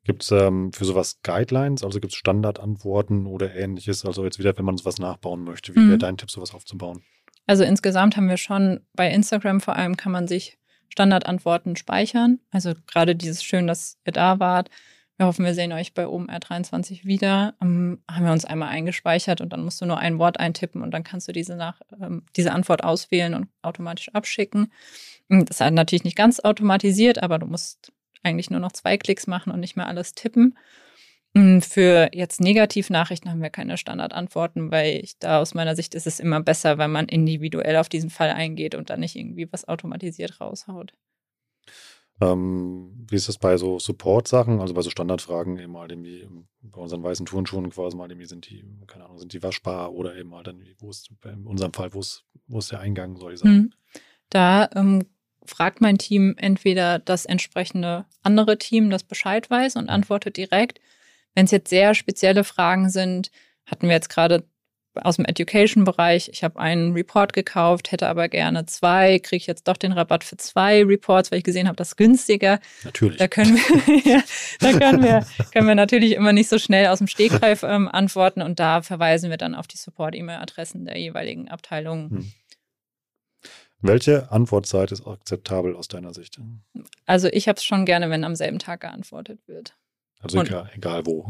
Gibt es ähm, für sowas Guidelines, also gibt es Standardantworten oder ähnliches? Also jetzt wieder, wenn man sowas nachbauen möchte, wie mhm. wäre dein Tipp, sowas aufzubauen? Also insgesamt haben wir schon bei Instagram vor allem kann man sich Standardantworten speichern. Also gerade dieses schön, dass ihr da wart. Wir hoffen, wir sehen euch bei OMR23 wieder. Ähm, haben wir uns einmal eingespeichert und dann musst du nur ein Wort eintippen und dann kannst du diese, nach, ähm, diese Antwort auswählen und automatisch abschicken. Das ist halt natürlich nicht ganz automatisiert, aber du musst eigentlich nur noch zwei Klicks machen und nicht mehr alles tippen. Mm, für jetzt Negativnachrichten haben wir keine Standardantworten, weil ich da aus meiner Sicht ist es immer besser, wenn man individuell auf diesen Fall eingeht und dann nicht irgendwie was automatisiert raushaut. Ähm, wie ist das bei so Support-Sachen, also bei so Standardfragen eben halt irgendwie bei unseren weißen Turnschuhen quasi mal irgendwie sind die, keine Ahnung, sind die waschbar oder eben halt dann, wo ist, in unserem Fall, wo ist, wo ist der Eingang, soll ich sagen? Mhm. Da ähm, fragt mein Team entweder das entsprechende andere Team, das Bescheid weiß und antwortet direkt. Wenn es jetzt sehr spezielle Fragen sind, hatten wir jetzt gerade aus dem Education-Bereich, ich habe einen Report gekauft, hätte aber gerne zwei, kriege ich jetzt doch den Rabatt für zwei Reports, weil ich gesehen habe, das ist günstiger. Natürlich. Da können wir, ja, da können wir, können wir natürlich immer nicht so schnell aus dem Stegreif ähm, antworten und da verweisen wir dann auf die Support-E-Mail-Adressen der jeweiligen Abteilungen. Hm. Welche Antwortzeit ist akzeptabel aus deiner Sicht? Also ich habe es schon gerne, wenn am selben Tag geantwortet wird. Also egal, egal wo.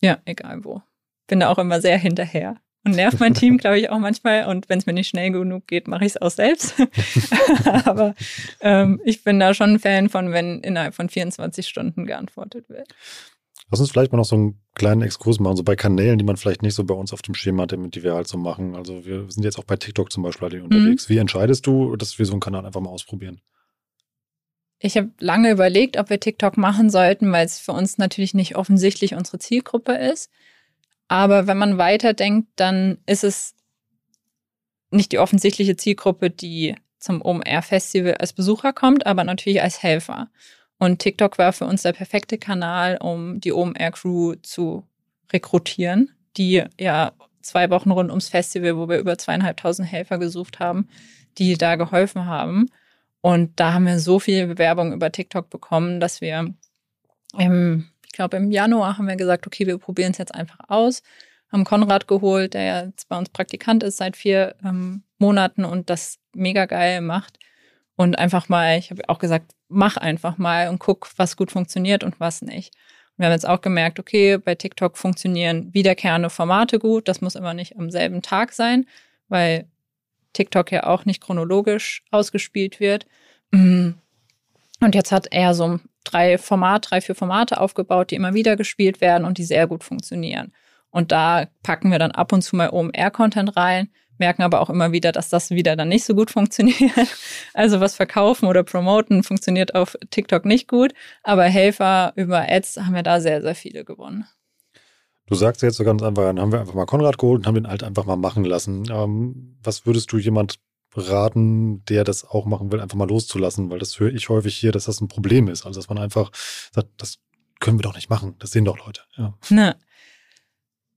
Ja, egal wo. Bin da auch immer sehr hinterher und nervt mein Team, glaube ich, auch manchmal. Und wenn es mir nicht schnell genug geht, mache ich es auch selbst. Aber ähm, ich bin da schon ein Fan von, wenn innerhalb von 24 Stunden geantwortet wird. Lass uns vielleicht mal noch so einen kleinen Exkurs machen, so bei Kanälen, die man vielleicht nicht so bei uns auf dem Schema hat, die wir halt so machen. Also wir sind jetzt auch bei TikTok zum Beispiel halt unterwegs. Mhm. Wie entscheidest du, dass wir so einen Kanal einfach mal ausprobieren? Ich habe lange überlegt, ob wir TikTok machen sollten, weil es für uns natürlich nicht offensichtlich unsere Zielgruppe ist. Aber wenn man weiterdenkt, dann ist es nicht die offensichtliche Zielgruppe, die zum OMR-Festival als Besucher kommt, aber natürlich als Helfer. Und TikTok war für uns der perfekte Kanal, um die OMR-Crew zu rekrutieren, die ja zwei Wochen rund ums Festival, wo wir über zweieinhalbtausend Helfer gesucht haben, die da geholfen haben. Und da haben wir so viel Bewerbung über TikTok bekommen, dass wir im, ich glaube, im Januar haben wir gesagt, okay, wir probieren es jetzt einfach aus. Haben Konrad geholt, der jetzt bei uns Praktikant ist seit vier ähm, Monaten und das mega geil macht. Und einfach mal, ich habe auch gesagt, mach einfach mal und guck, was gut funktioniert und was nicht. Wir haben jetzt auch gemerkt, okay, bei TikTok funktionieren wiederkehrende Formate gut. Das muss immer nicht am selben Tag sein, weil TikTok ja auch nicht chronologisch ausgespielt wird. Mm. Und jetzt hat er so drei Format, drei, vier Formate aufgebaut, die immer wieder gespielt werden und die sehr gut funktionieren. Und da packen wir dann ab und zu mal OMR-Content rein, merken aber auch immer wieder, dass das wieder dann nicht so gut funktioniert. Also was verkaufen oder promoten funktioniert auf TikTok nicht gut, aber Helfer über Ads haben wir da sehr, sehr viele gewonnen. Du sagst jetzt so ganz einfach, dann haben wir einfach mal Konrad geholt und haben den halt einfach mal machen lassen. Ähm, was würdest du jemand raten, der das auch machen will, einfach mal loszulassen? Weil das höre ich häufig hier, dass das ein Problem ist. Also dass man einfach sagt, das können wir doch nicht machen. Das sehen doch Leute. Ja. Na,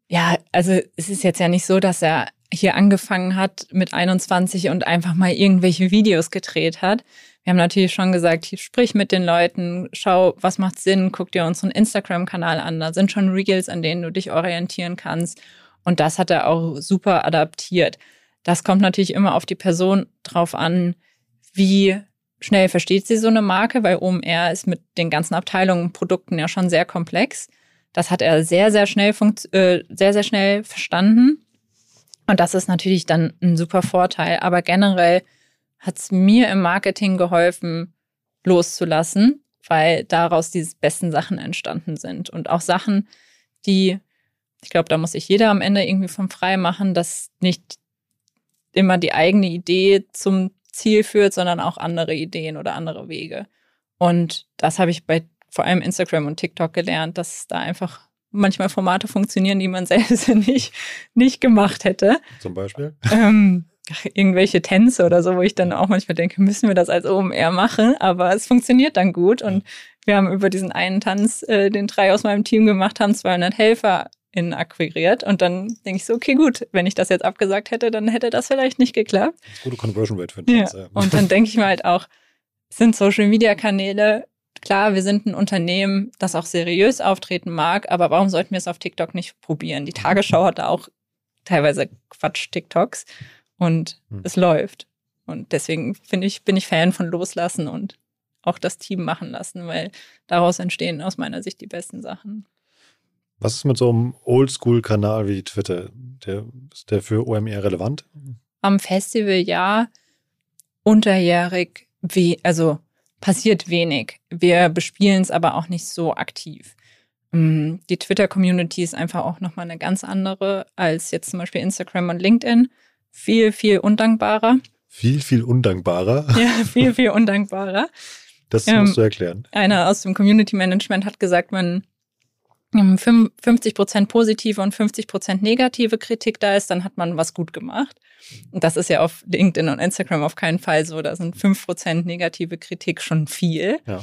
Ja, also es ist jetzt ja nicht so, dass er hier angefangen hat mit 21 und einfach mal irgendwelche Videos gedreht hat. Wir haben natürlich schon gesagt, sprich mit den Leuten, schau, was macht Sinn, guck dir unseren Instagram-Kanal an, da sind schon Reels, an denen du dich orientieren kannst. Und das hat er auch super adaptiert. Das kommt natürlich immer auf die Person drauf an, wie schnell versteht sie so eine Marke, weil OMR ist mit den ganzen Abteilungen und Produkten ja schon sehr komplex. Das hat er sehr, sehr schnell, äh, sehr, sehr schnell verstanden. Und das ist natürlich dann ein super Vorteil. Aber generell hat es mir im Marketing geholfen, loszulassen, weil daraus die besten Sachen entstanden sind. Und auch Sachen, die, ich glaube, da muss sich jeder am Ende irgendwie vom frei machen, dass nicht immer die eigene Idee zum Ziel führt, sondern auch andere Ideen oder andere Wege. Und das habe ich bei vor allem Instagram und TikTok gelernt, dass da einfach manchmal Formate funktionieren, die man selbst nicht, nicht gemacht hätte. Zum Beispiel? Ähm, irgendwelche Tänze oder so, wo ich dann auch manchmal denke, müssen wir das als OMR machen? Aber es funktioniert dann gut. Und wir haben über diesen einen Tanz, äh, den drei aus meinem Team gemacht haben, 200 Helfer in akquiriert. Und dann denke ich so, okay, gut, wenn ich das jetzt abgesagt hätte, dann hätte das vielleicht nicht geklappt. Gute Conversion Rate für den Tanz, ja. Und dann denke ich mir halt auch, sind Social Media Kanäle, klar, wir sind ein Unternehmen, das auch seriös auftreten mag, aber warum sollten wir es auf TikTok nicht probieren? Die Tagesschau hat da auch teilweise Quatsch-TikToks und hm. es läuft. Und deswegen finde ich, bin ich Fan von Loslassen und auch das Team machen lassen, weil daraus entstehen aus meiner Sicht die besten Sachen. Was ist mit so einem Oldschool-Kanal wie Twitter? Der, ist der für OMR relevant? Am Festival ja, unterjährig, wie, also passiert wenig. Wir bespielen es aber auch nicht so aktiv. Mm, die Twitter-Community ist einfach auch nochmal eine ganz andere als jetzt zum Beispiel Instagram und LinkedIn. Viel, viel undankbarer. Viel, viel undankbarer? Ja, viel, viel undankbarer. Das musst ähm, du erklären. Einer aus dem Community Management hat gesagt, man 50 Prozent positive und 50 Prozent negative Kritik da ist, dann hat man was gut gemacht. Und das ist ja auf LinkedIn und Instagram auf keinen Fall so. Da sind 5 Prozent negative Kritik schon viel. Ja.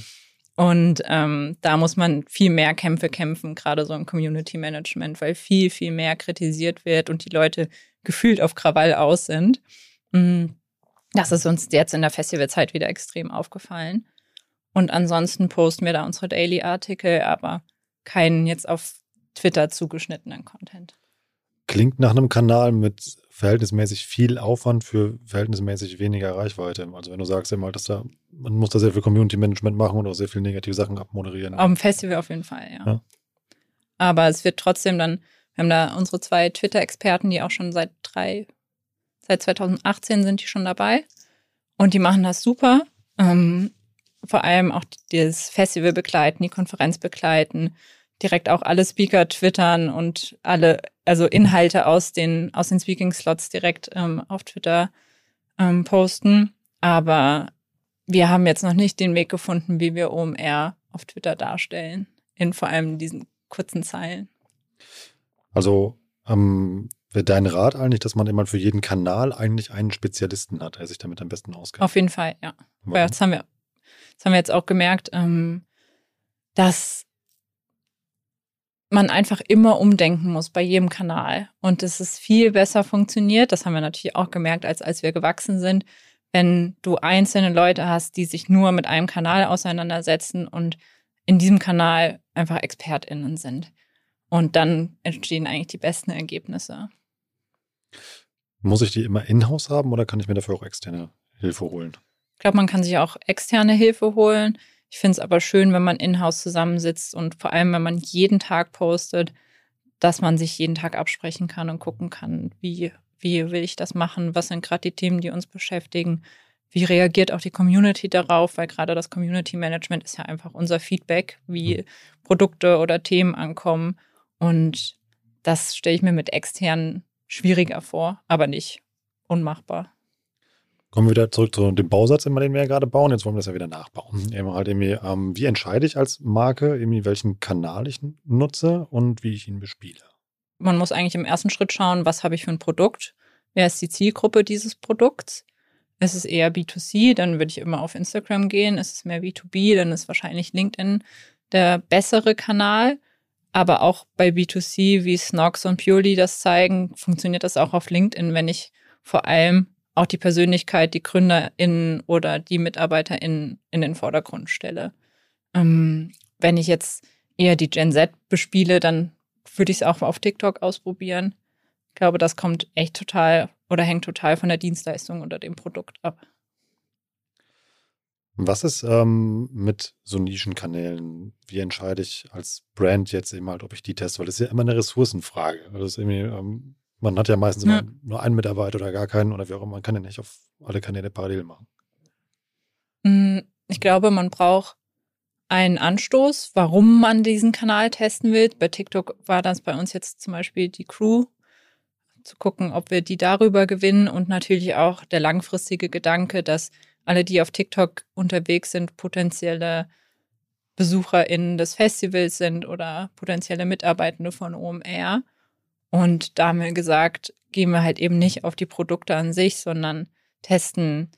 Und ähm, da muss man viel mehr Kämpfe kämpfen, gerade so im Community Management, weil viel, viel mehr kritisiert wird und die Leute gefühlt auf Krawall aus sind. Mm, das ist uns jetzt in der Festivalzeit wieder extrem aufgefallen. Und ansonsten posten wir da unsere Daily-Artikel, aber keinen jetzt auf Twitter zugeschnittenen Content. Klingt nach einem Kanal mit verhältnismäßig viel Aufwand für verhältnismäßig weniger Reichweite. Also wenn du sagst immer, dass da, man muss da sehr viel Community Management machen und auch sehr viele negative Sachen abmoderieren. Auf dem Festival auf jeden Fall, ja. ja. Aber es wird trotzdem dann, wir haben da unsere zwei Twitter-Experten, die auch schon seit drei, seit 2018 sind die schon dabei. Und die machen das super. Ähm, vor allem auch das Festival begleiten, die Konferenz begleiten, direkt auch alle Speaker twittern und alle, also Inhalte aus den, aus den Speaking-Slots direkt ähm, auf Twitter ähm, posten. Aber wir haben jetzt noch nicht den Weg gefunden, wie wir OMR auf Twitter darstellen. In vor allem diesen kurzen Zeilen. Also ähm, wäre dein Rat eigentlich, dass man immer für jeden Kanal eigentlich einen Spezialisten hat, der sich damit am besten auskennt? Auf jeden Fall, ja. Weil das haben wir das haben wir jetzt auch gemerkt, ähm, dass man einfach immer umdenken muss bei jedem Kanal und dass es viel besser funktioniert. Das haben wir natürlich auch gemerkt, als als wir gewachsen sind, wenn du einzelne Leute hast, die sich nur mit einem Kanal auseinandersetzen und in diesem Kanal einfach ExpertInnen sind. Und dann entstehen eigentlich die besten Ergebnisse. Muss ich die immer in-house haben oder kann ich mir dafür auch externe Hilfe holen? Ich glaube, man kann sich auch externe Hilfe holen. Ich finde es aber schön, wenn man in-house zusammensitzt und vor allem, wenn man jeden Tag postet, dass man sich jeden Tag absprechen kann und gucken kann, wie, wie will ich das machen, was sind gerade die Themen, die uns beschäftigen, wie reagiert auch die Community darauf, weil gerade das Community Management ist ja einfach unser Feedback, wie Produkte oder Themen ankommen. Und das stelle ich mir mit externen schwieriger vor, aber nicht unmachbar. Kommen wir wieder zurück zu dem Bausatz, den wir ja gerade bauen. Jetzt wollen wir das ja wieder nachbauen. Eben halt irgendwie, ähm, wie entscheide ich als Marke, irgendwie welchen Kanal ich nutze und wie ich ihn bespiele? Man muss eigentlich im ersten Schritt schauen, was habe ich für ein Produkt? Wer ist die Zielgruppe dieses Produkts? Ist es eher B2C, dann würde ich immer auf Instagram gehen. Ist es mehr B2B, dann ist wahrscheinlich LinkedIn der bessere Kanal. Aber auch bei B2C wie Snox und Purely das zeigen, funktioniert das auch auf LinkedIn, wenn ich vor allem auch die Persönlichkeit, die GründerInnen oder die MitarbeiterInnen in den Vordergrund stelle. Ähm, wenn ich jetzt eher die Gen Z bespiele, dann würde ich es auch auf TikTok ausprobieren. Ich glaube, das kommt echt total oder hängt total von der Dienstleistung oder dem Produkt ab. Was ist ähm, mit so Nischenkanälen? Wie entscheide ich als Brand jetzt eben halt, ob ich die teste? Weil das ist ja immer eine Ressourcenfrage. Also das ist irgendwie, ähm, man hat ja meistens ja. nur einen Mitarbeiter oder gar keinen oder wie auch immer. Man kann ja nicht auf alle Kanäle parallel machen. Mm, ich glaube, man braucht einen Anstoß, warum man diesen Kanal testen will. Bei TikTok war das bei uns jetzt zum Beispiel die Crew, zu gucken, ob wir die darüber gewinnen und natürlich auch der langfristige Gedanke, dass alle, die auf TikTok unterwegs sind, potenzielle BesucherInnen des Festivals sind oder potenzielle Mitarbeitende von OMR. Und da haben wir gesagt, gehen wir halt eben nicht auf die Produkte an sich, sondern testen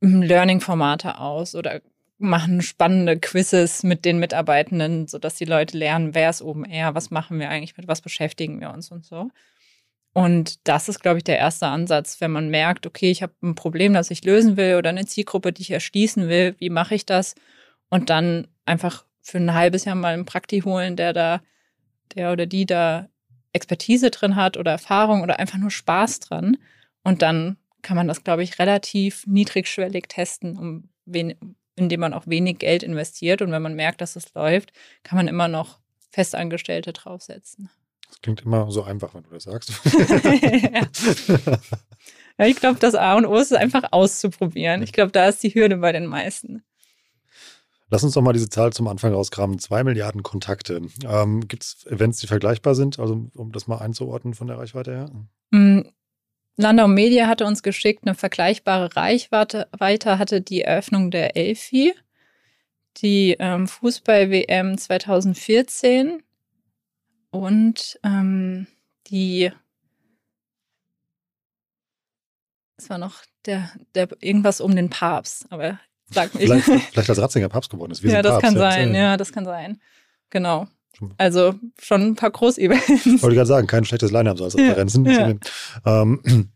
Learning-Formate aus oder machen spannende Quizzes mit den Mitarbeitenden, sodass die Leute lernen, wer ist OMR, was machen wir eigentlich, mit was beschäftigen wir uns und so. Und das ist, glaube ich, der erste Ansatz, wenn man merkt, okay, ich habe ein Problem, das ich lösen will oder eine Zielgruppe, die ich erschließen will, wie mache ich das? Und dann einfach für ein halbes Jahr mal einen Prakti holen, der da, der oder die da Expertise drin hat oder Erfahrung oder einfach nur Spaß dran. Und dann kann man das, glaube ich, relativ niedrigschwellig testen, um wen, indem man auch wenig Geld investiert. Und wenn man merkt, dass es läuft, kann man immer noch Festangestellte draufsetzen. Das klingt immer so einfach, wenn du das sagst. ja, ich glaube, das A und O ist einfach auszuprobieren. Ich glaube, da ist die Hürde bei den meisten. Lass uns doch mal diese Zahl zum Anfang rauskramen. Zwei Milliarden Kontakte. Ähm, Gibt es Events, die vergleichbar sind, also um das mal einzuordnen von der Reichweite her? Mm, Landau Media hatte uns geschickt, eine vergleichbare Reichweite weiter hatte die Eröffnung der Elfi, die ähm, Fußball-WM 2014 und ähm, die es war noch der, der irgendwas um den Papst, aber sag mir. Vielleicht, vielleicht als Ratzinger Papst geworden ist. Wir ja, das Papst, kann ja. sein, ja, das kann sein. Genau. Also schon ein paar Groß-Events. Wollte ich gerade sagen, kein schlechtes Line-Up so als Referenzen. Ja, ja. Ähm,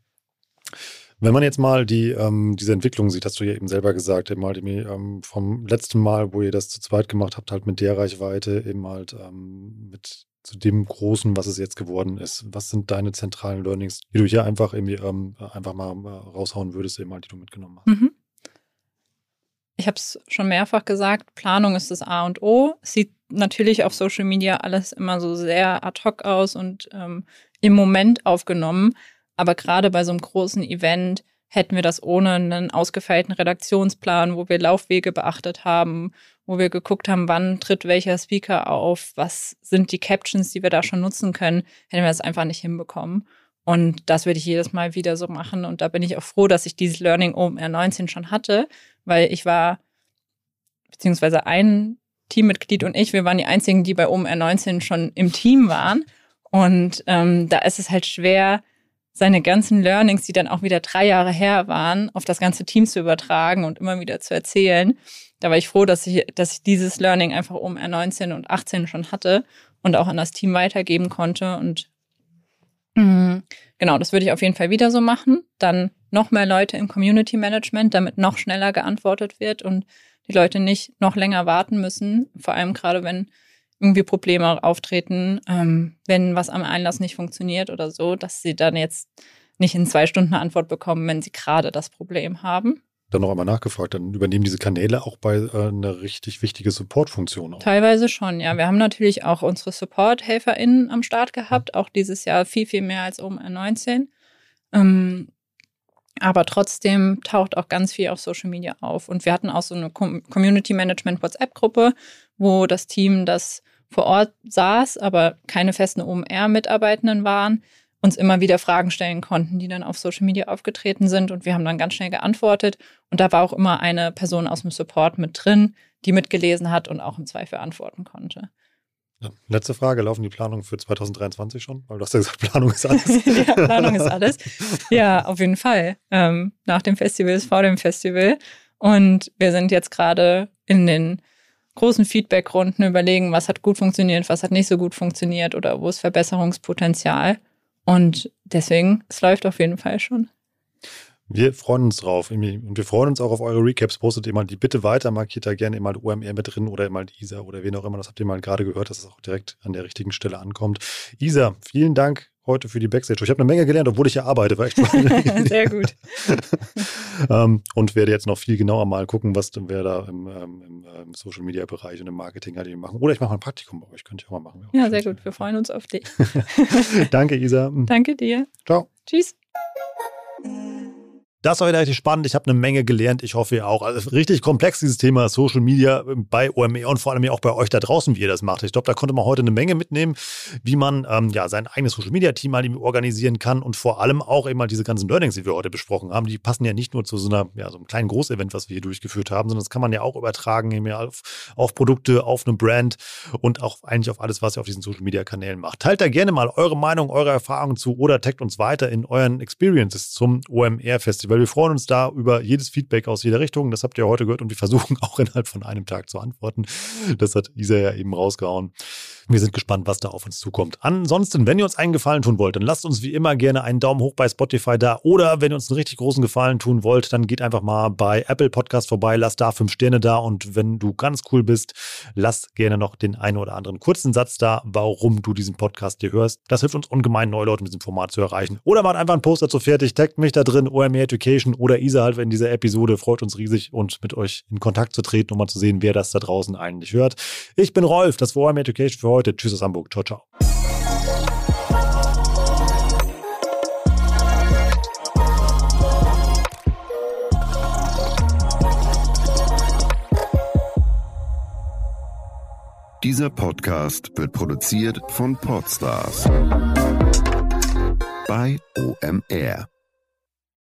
wenn man jetzt mal die, ähm, diese Entwicklung sieht, hast du ja eben selber gesagt, eben halt ähm, vom letzten Mal, wo ihr das zu zweit gemacht habt, halt mit der Reichweite, eben halt ähm, mit zu dem Großen, was es jetzt geworden ist. Was sind deine zentralen Learnings, die du hier einfach irgendwie ähm, einfach mal äh, raushauen würdest, eben halt, die du mitgenommen hast? Mhm. Ich habe es schon mehrfach gesagt, Planung ist das A und O. Sieht natürlich auf Social Media alles immer so sehr ad hoc aus und ähm, im Moment aufgenommen. Aber gerade bei so einem großen Event hätten wir das ohne einen ausgefeilten Redaktionsplan, wo wir Laufwege beachtet haben, wo wir geguckt haben, wann tritt welcher Speaker auf, was sind die Captions, die wir da schon nutzen können, hätten wir das einfach nicht hinbekommen. Und das würde ich jedes Mal wieder so machen. Und da bin ich auch froh, dass ich dieses Learning OMR 19 schon hatte, weil ich war, beziehungsweise ein Teammitglied und ich, wir waren die einzigen, die bei OMR 19 schon im Team waren. Und ähm, da ist es halt schwer, seine ganzen Learnings, die dann auch wieder drei Jahre her waren, auf das ganze Team zu übertragen und immer wieder zu erzählen. Da war ich froh, dass ich, dass ich dieses Learning einfach um R19 und 18 schon hatte und auch an das Team weitergeben konnte. Und genau, das würde ich auf jeden Fall wieder so machen. Dann noch mehr Leute im Community Management, damit noch schneller geantwortet wird und die Leute nicht noch länger warten müssen. Vor allem gerade, wenn irgendwie Probleme auftreten, ähm, wenn was am Einlass nicht funktioniert oder so, dass sie dann jetzt nicht in zwei Stunden eine Antwort bekommen, wenn sie gerade das Problem haben. Dann noch einmal nachgefragt, dann übernehmen diese Kanäle auch bei äh, eine richtig wichtige Support-Funktion. Teilweise schon, ja. Wir haben natürlich auch unsere Support-HelferInnen am Start gehabt, auch dieses Jahr viel, viel mehr als um R19. Ähm, aber trotzdem taucht auch ganz viel auf Social Media auf. Und wir hatten auch so eine Community Management WhatsApp-Gruppe, wo das Team, das vor Ort saß, aber keine festen OMR-Mitarbeitenden waren, uns immer wieder Fragen stellen konnten, die dann auf Social Media aufgetreten sind. Und wir haben dann ganz schnell geantwortet. Und da war auch immer eine Person aus dem Support mit drin, die mitgelesen hat und auch im Zweifel antworten konnte. Ja, letzte Frage, laufen die Planungen für 2023 schon? Weil du hast ja gesagt, Planung ist alles. ja, Planung ist alles. Ja, auf jeden Fall. Ähm, nach dem Festival ist vor dem Festival. Und wir sind jetzt gerade in den großen Feedbackrunden überlegen, was hat gut funktioniert, was hat nicht so gut funktioniert oder wo ist Verbesserungspotenzial. Und deswegen, es läuft auf jeden Fall schon. Wir freuen uns drauf. Und wir freuen uns auch auf eure Recaps. Postet ihr mal die bitte weiter, markiert da gerne immer OMR mit drin oder immer ISA oder wen auch immer. Das habt ihr mal gerade gehört, dass es auch direkt an der richtigen Stelle ankommt. Isa, vielen Dank heute für die Backstage. Ich habe eine Menge gelernt, obwohl ich ja arbeite. War echt Sehr gut. ähm, und werde jetzt noch viel genauer mal gucken, was wer da im, ähm, im, im ähm, Social Media Bereich und im Marketing halt machen. Oder ich mache mal ein Praktikum bei euch. Könnt ihr auch mal machen. Ja, sehr gut. Wir freuen uns auf dich. Danke, Isa. Danke dir. Ciao. Tschüss. Das war wieder richtig spannend. Ich habe eine Menge gelernt. Ich hoffe ihr auch. Also richtig komplex dieses Thema Social Media bei OME und vor allem auch bei euch da draußen, wie ihr das macht. Ich glaube, da konnte man heute eine Menge mitnehmen, wie man ähm, ja sein eigenes Social Media Team mal organisieren kann und vor allem auch eben mal diese ganzen Learnings, die wir heute besprochen haben, die passen ja nicht nur zu so einer ja so einem kleinen Großevent, was wir hier durchgeführt haben, sondern das kann man ja auch übertragen eben auf, auf Produkte, auf eine Brand und auch eigentlich auf alles, was ihr auf diesen Social Media Kanälen macht. Teilt da gerne mal eure Meinung, eure Erfahrungen zu oder taggt uns weiter in euren Experiences zum OMR Festival weil wir freuen uns da über jedes Feedback aus jeder Richtung. Das habt ihr heute gehört und wir versuchen auch innerhalb von einem Tag zu antworten. Das hat Isa ja eben rausgehauen. Wir sind gespannt, was da auf uns zukommt. Ansonsten, wenn ihr uns einen Gefallen tun wollt, dann lasst uns wie immer gerne einen Daumen hoch bei Spotify da. Oder wenn ihr uns einen richtig großen Gefallen tun wollt, dann geht einfach mal bei Apple Podcast vorbei, lasst da fünf Sterne da. Und wenn du ganz cool bist, lasst gerne noch den einen oder anderen kurzen Satz da, warum du diesen Podcast dir hörst. Das hilft uns ungemein, neue Leute mit diesem Format zu erreichen. Oder macht einfach einen Post dazu fertig, taggt mich da drin, OMR Education oder Isa halt in dieser Episode. Freut uns riesig und mit euch in Kontakt zu treten, um mal zu sehen, wer das da draußen eigentlich hört. Ich bin Rolf, das war OMR Education für heute. Tschüss aus Hamburg. Ciao, ciao. Dieser Podcast wird produziert von Podstars bei OMR.